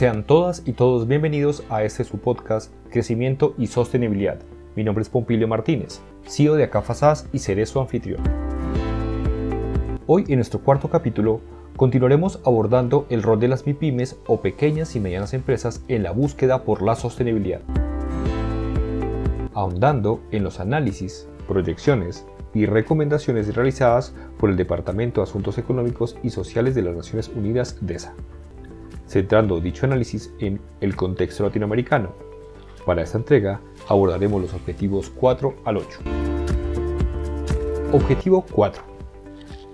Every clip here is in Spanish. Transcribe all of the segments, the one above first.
Sean todas y todos bienvenidos a este su podcast Crecimiento y Sostenibilidad. Mi nombre es Pompilio Martínez, CEO de Acafasas y seré su anfitrión. Hoy en nuestro cuarto capítulo continuaremos abordando el rol de las MIPIMES o pequeñas y medianas empresas en la búsqueda por la sostenibilidad. Ahondando en los análisis, proyecciones y recomendaciones realizadas por el Departamento de Asuntos Económicos y Sociales de las Naciones Unidas DESA, centrando dicho análisis en el contexto latinoamericano. Para esta entrega abordaremos los objetivos 4 al 8. Objetivo 4.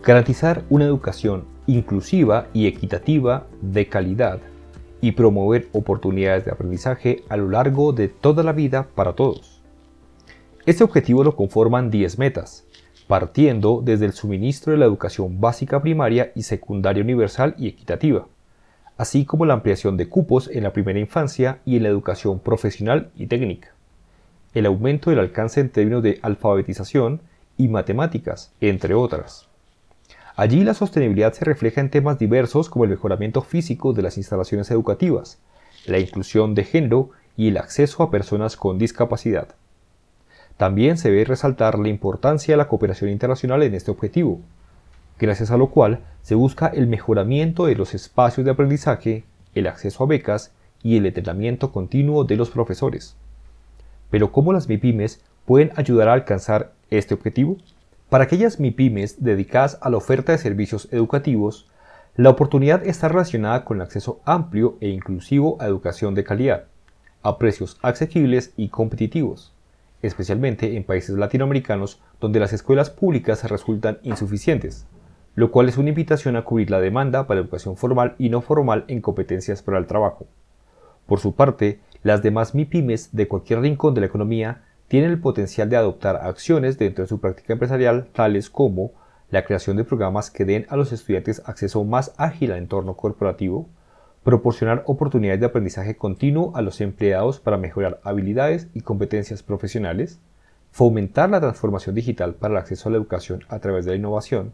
Garantizar una educación inclusiva y equitativa de calidad y promover oportunidades de aprendizaje a lo largo de toda la vida para todos. Este objetivo lo conforman 10 metas, partiendo desde el suministro de la educación básica primaria y secundaria universal y equitativa, así como la ampliación de cupos en la primera infancia y en la educación profesional y técnica, el aumento del alcance en términos de alfabetización y matemáticas, entre otras. Allí la sostenibilidad se refleja en temas diversos como el mejoramiento físico de las instalaciones educativas, la inclusión de género y el acceso a personas con discapacidad. También se ve resaltar la importancia de la cooperación internacional en este objetivo, gracias a lo cual se busca el mejoramiento de los espacios de aprendizaje, el acceso a becas y el entrenamiento continuo de los profesores. Pero ¿cómo las MIPIMES pueden ayudar a alcanzar este objetivo? Para aquellas MIPIMES dedicadas a la oferta de servicios educativos, la oportunidad está relacionada con el acceso amplio e inclusivo a educación de calidad, a precios asequibles y competitivos especialmente en países latinoamericanos donde las escuelas públicas resultan insuficientes, lo cual es una invitación a cubrir la demanda para educación formal y no formal en competencias para el trabajo. Por su parte, las demás MIPIMES de cualquier rincón de la economía tienen el potencial de adoptar acciones dentro de su práctica empresarial tales como la creación de programas que den a los estudiantes acceso más ágil al entorno corporativo, proporcionar oportunidades de aprendizaje continuo a los empleados para mejorar habilidades y competencias profesionales, fomentar la transformación digital para el acceso a la educación a través de la innovación,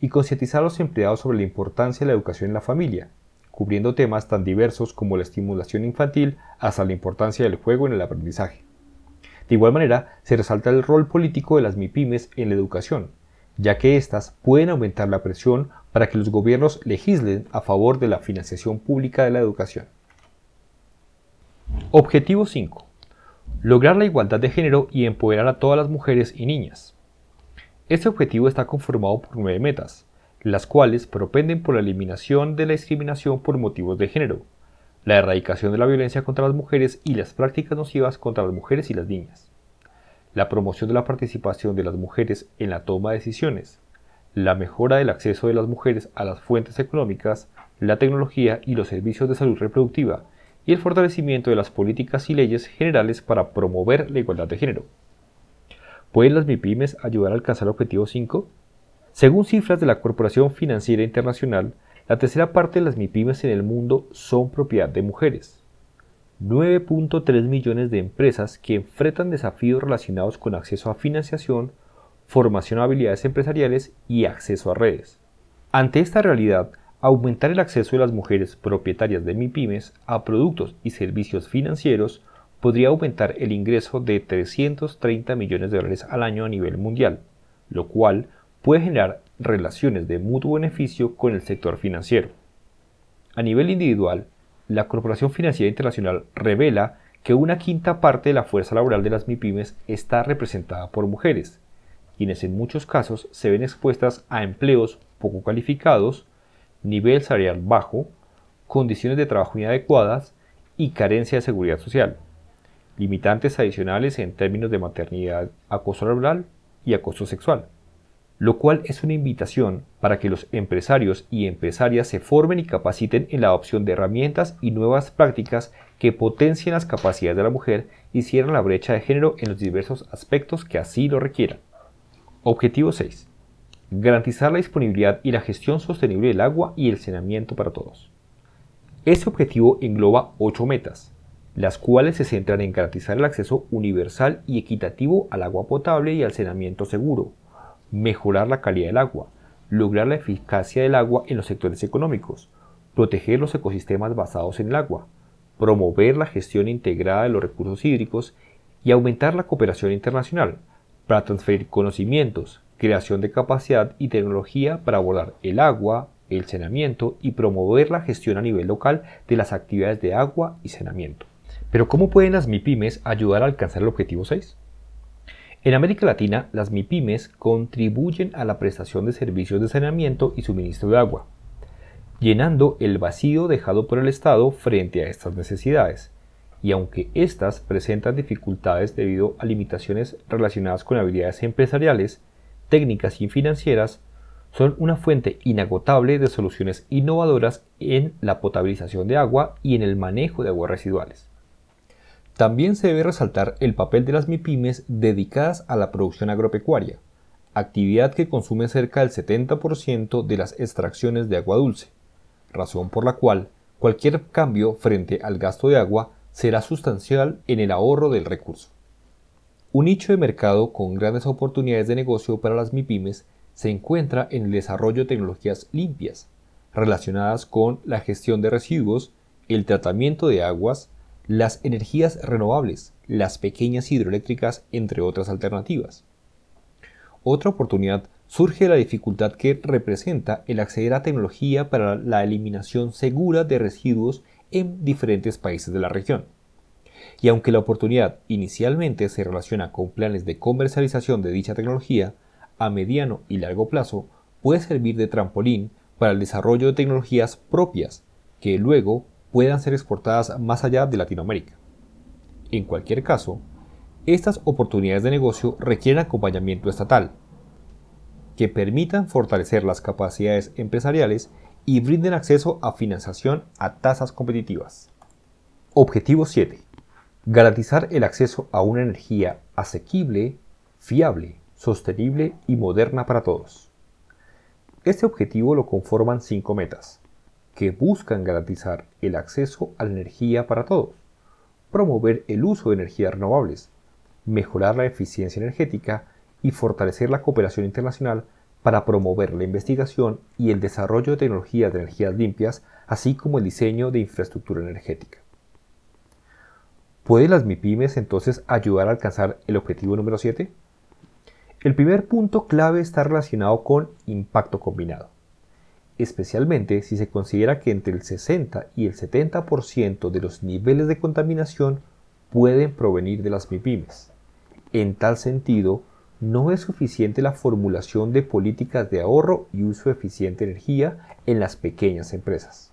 y concientizar a los empleados sobre la importancia de la educación en la familia, cubriendo temas tan diversos como la estimulación infantil hasta la importancia del juego en el aprendizaje. De igual manera, se resalta el rol político de las MIPIMES en la educación, ya que éstas pueden aumentar la presión para que los gobiernos legislen a favor de la financiación pública de la educación. Objetivo 5. Lograr la igualdad de género y empoderar a todas las mujeres y niñas. Este objetivo está conformado por nueve metas, las cuales propenden por la eliminación de la discriminación por motivos de género, la erradicación de la violencia contra las mujeres y las prácticas nocivas contra las mujeres y las niñas, la promoción de la participación de las mujeres en la toma de decisiones, la mejora del acceso de las mujeres a las fuentes económicas, la tecnología y los servicios de salud reproductiva, y el fortalecimiento de las políticas y leyes generales para promover la igualdad de género. ¿Pueden las MIPIMES ayudar a alcanzar el objetivo 5? Según cifras de la Corporación Financiera Internacional, la tercera parte de las MIPIMES en el mundo son propiedad de mujeres. 9.3 millones de empresas que enfrentan desafíos relacionados con acceso a financiación, formación a habilidades empresariales y acceso a redes. Ante esta realidad, aumentar el acceso de las mujeres propietarias de MIPIMES a productos y servicios financieros podría aumentar el ingreso de 330 millones de dólares al año a nivel mundial, lo cual puede generar relaciones de mutuo beneficio con el sector financiero. A nivel individual, la Corporación Financiera Internacional revela que una quinta parte de la fuerza laboral de las MIPIMES está representada por mujeres, quienes en muchos casos se ven expuestas a empleos poco calificados, nivel salarial bajo, condiciones de trabajo inadecuadas y carencia de seguridad social, limitantes adicionales en términos de maternidad, acoso laboral y acoso sexual lo cual es una invitación para que los empresarios y empresarias se formen y capaciten en la adopción de herramientas y nuevas prácticas que potencien las capacidades de la mujer y cierren la brecha de género en los diversos aspectos que así lo requieran. Objetivo 6. Garantizar la disponibilidad y la gestión sostenible del agua y el saneamiento para todos. Este objetivo engloba ocho metas, las cuales se centran en garantizar el acceso universal y equitativo al agua potable y al saneamiento seguro, mejorar la calidad del agua, lograr la eficacia del agua en los sectores económicos, proteger los ecosistemas basados en el agua, promover la gestión integrada de los recursos hídricos y aumentar la cooperación internacional para transferir conocimientos, creación de capacidad y tecnología para abordar el agua, el saneamiento y promover la gestión a nivel local de las actividades de agua y saneamiento. Pero ¿cómo pueden las MIPIMES ayudar a alcanzar el objetivo 6? En América Latina, las MIPIMES contribuyen a la prestación de servicios de saneamiento y suministro de agua, llenando el vacío dejado por el Estado frente a estas necesidades. Y aunque éstas presentan dificultades debido a limitaciones relacionadas con habilidades empresariales, técnicas y financieras, son una fuente inagotable de soluciones innovadoras en la potabilización de agua y en el manejo de aguas residuales. También se debe resaltar el papel de las MIPIMES dedicadas a la producción agropecuaria, actividad que consume cerca del 70% de las extracciones de agua dulce, razón por la cual cualquier cambio frente al gasto de agua será sustancial en el ahorro del recurso. Un nicho de mercado con grandes oportunidades de negocio para las MIPIMES se encuentra en el desarrollo de tecnologías limpias, relacionadas con la gestión de residuos, el tratamiento de aguas, las energías renovables, las pequeñas hidroeléctricas, entre otras alternativas. Otra oportunidad surge de la dificultad que representa el acceder a tecnología para la eliminación segura de residuos en diferentes países de la región. Y aunque la oportunidad inicialmente se relaciona con planes de comercialización de dicha tecnología, a mediano y largo plazo puede servir de trampolín para el desarrollo de tecnologías propias que luego puedan ser exportadas más allá de Latinoamérica. En cualquier caso, estas oportunidades de negocio requieren acompañamiento estatal, que permitan fortalecer las capacidades empresariales y brinden acceso a financiación a tasas competitivas. Objetivo 7 garantizar el acceso a una energía asequible, fiable, sostenible y moderna para todos. Este objetivo lo conforman cinco metas, que buscan garantizar el acceso a la energía para todos, promover el uso de energías renovables, mejorar la eficiencia energética y fortalecer la cooperación internacional para promover la investigación y el desarrollo de tecnologías de energías limpias, así como el diseño de infraestructura energética. ¿Pueden las MIPIMES entonces ayudar a alcanzar el objetivo número 7? El primer punto clave está relacionado con impacto combinado, especialmente si se considera que entre el 60 y el 70% de los niveles de contaminación pueden provenir de las MIPIMES. En tal sentido, no es suficiente la formulación de políticas de ahorro y uso eficiente de energía en las pequeñas empresas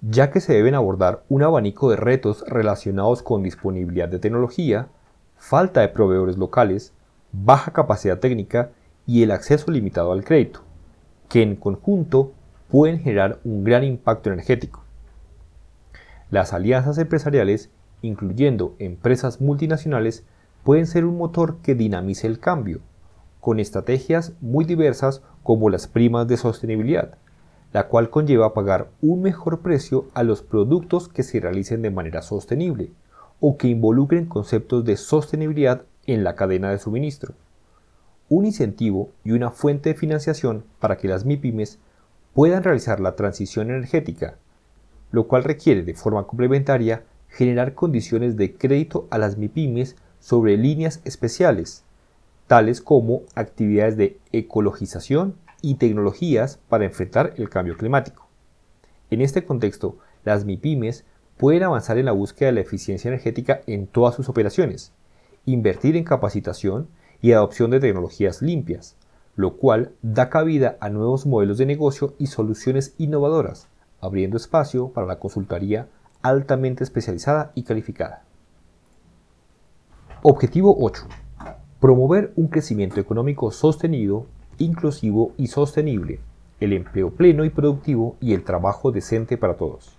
ya que se deben abordar un abanico de retos relacionados con disponibilidad de tecnología, falta de proveedores locales, baja capacidad técnica y el acceso limitado al crédito, que en conjunto pueden generar un gran impacto energético. Las alianzas empresariales, incluyendo empresas multinacionales, pueden ser un motor que dinamice el cambio, con estrategias muy diversas como las primas de sostenibilidad, la cual conlleva pagar un mejor precio a los productos que se realicen de manera sostenible o que involucren conceptos de sostenibilidad en la cadena de suministro. Un incentivo y una fuente de financiación para que las MIPIMES puedan realizar la transición energética, lo cual requiere de forma complementaria generar condiciones de crédito a las MIPIMES sobre líneas especiales, tales como actividades de ecologización y tecnologías para enfrentar el cambio climático. En este contexto, las MIPIMES pueden avanzar en la búsqueda de la eficiencia energética en todas sus operaciones, invertir en capacitación y adopción de tecnologías limpias, lo cual da cabida a nuevos modelos de negocio y soluciones innovadoras, abriendo espacio para la consultoría altamente especializada y calificada. Objetivo 8. Promover un crecimiento económico sostenido inclusivo y sostenible, el empleo pleno y productivo y el trabajo decente para todos.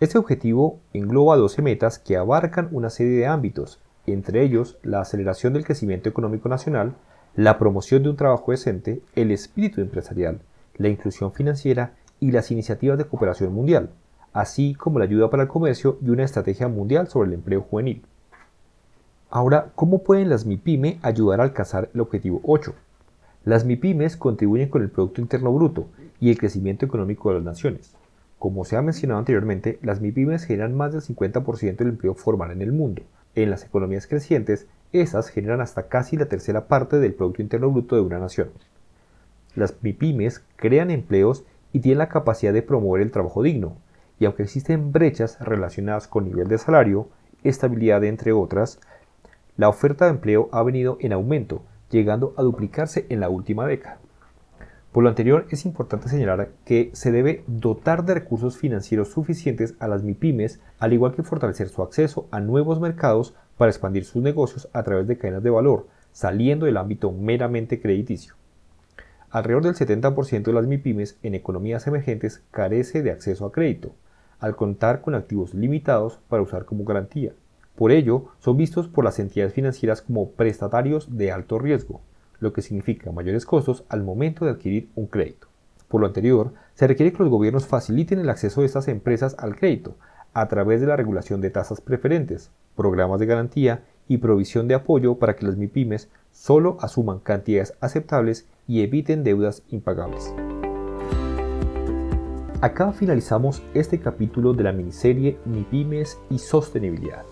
Este objetivo engloba 12 metas que abarcan una serie de ámbitos, entre ellos la aceleración del crecimiento económico nacional, la promoción de un trabajo decente, el espíritu empresarial, la inclusión financiera y las iniciativas de cooperación mundial, así como la ayuda para el comercio y una estrategia mundial sobre el empleo juvenil. Ahora, ¿cómo pueden las MIPYME ayudar a alcanzar el objetivo 8? Las MIPIMES contribuyen con el Producto Interno Bruto y el crecimiento económico de las naciones, Como se ha mencionado anteriormente, las MIPIMES generan más del 50% del empleo formal en el mundo. En las economías crecientes, esas generan hasta casi la tercera parte del Producto Interno Bruto de una nación. Las MIPIMES crean empleos y tienen la capacidad de promover el trabajo digno, y aunque existen brechas relacionadas con nivel de salario, estabilidad entre otras, la oferta de empleo ha venido en aumento, llegando a duplicarse en la última década. Por lo anterior, es importante señalar que se debe dotar de recursos financieros suficientes a las MIPIMES, al igual que fortalecer su acceso a nuevos mercados para expandir sus negocios a través de cadenas de valor, saliendo del ámbito meramente crediticio. Alrededor del 70% de las MIPIMES en economías emergentes carece de acceso a crédito, al contar con activos limitados para usar como garantía. Por ello, son vistos por las entidades financieras como prestatarios de alto riesgo, lo que significa mayores costos al momento de adquirir un crédito. Por lo anterior, se requiere que los gobiernos faciliten el acceso de estas empresas al crédito a través de la regulación de tasas preferentes, programas de garantía y provisión de apoyo para que las MIPIMES solo asuman cantidades aceptables y eviten deudas impagables. Acá finalizamos este capítulo de la miniserie MIPIMES y sostenibilidad.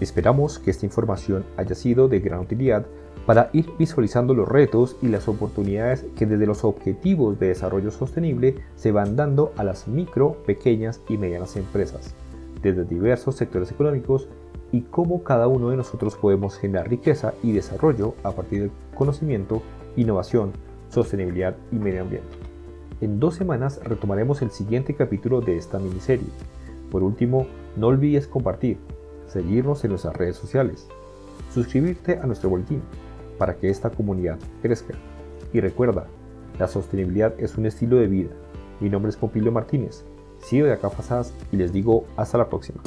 Esperamos que esta información haya sido de gran utilidad para ir visualizando los retos y las oportunidades que desde los objetivos de desarrollo sostenible se van dando a las micro, pequeñas y medianas empresas, desde diversos sectores económicos y cómo cada uno de nosotros podemos generar riqueza y desarrollo a partir del conocimiento, innovación, sostenibilidad y medio ambiente. En dos semanas retomaremos el siguiente capítulo de esta miniserie. Por último, no olvides compartir, seguirnos en nuestras redes sociales, suscribirte a nuestro boletín para que esta comunidad crezca. Y recuerda, la sostenibilidad es un estilo de vida. Mi nombre es Pompilio Martínez, CEO de Acá y les digo hasta la próxima.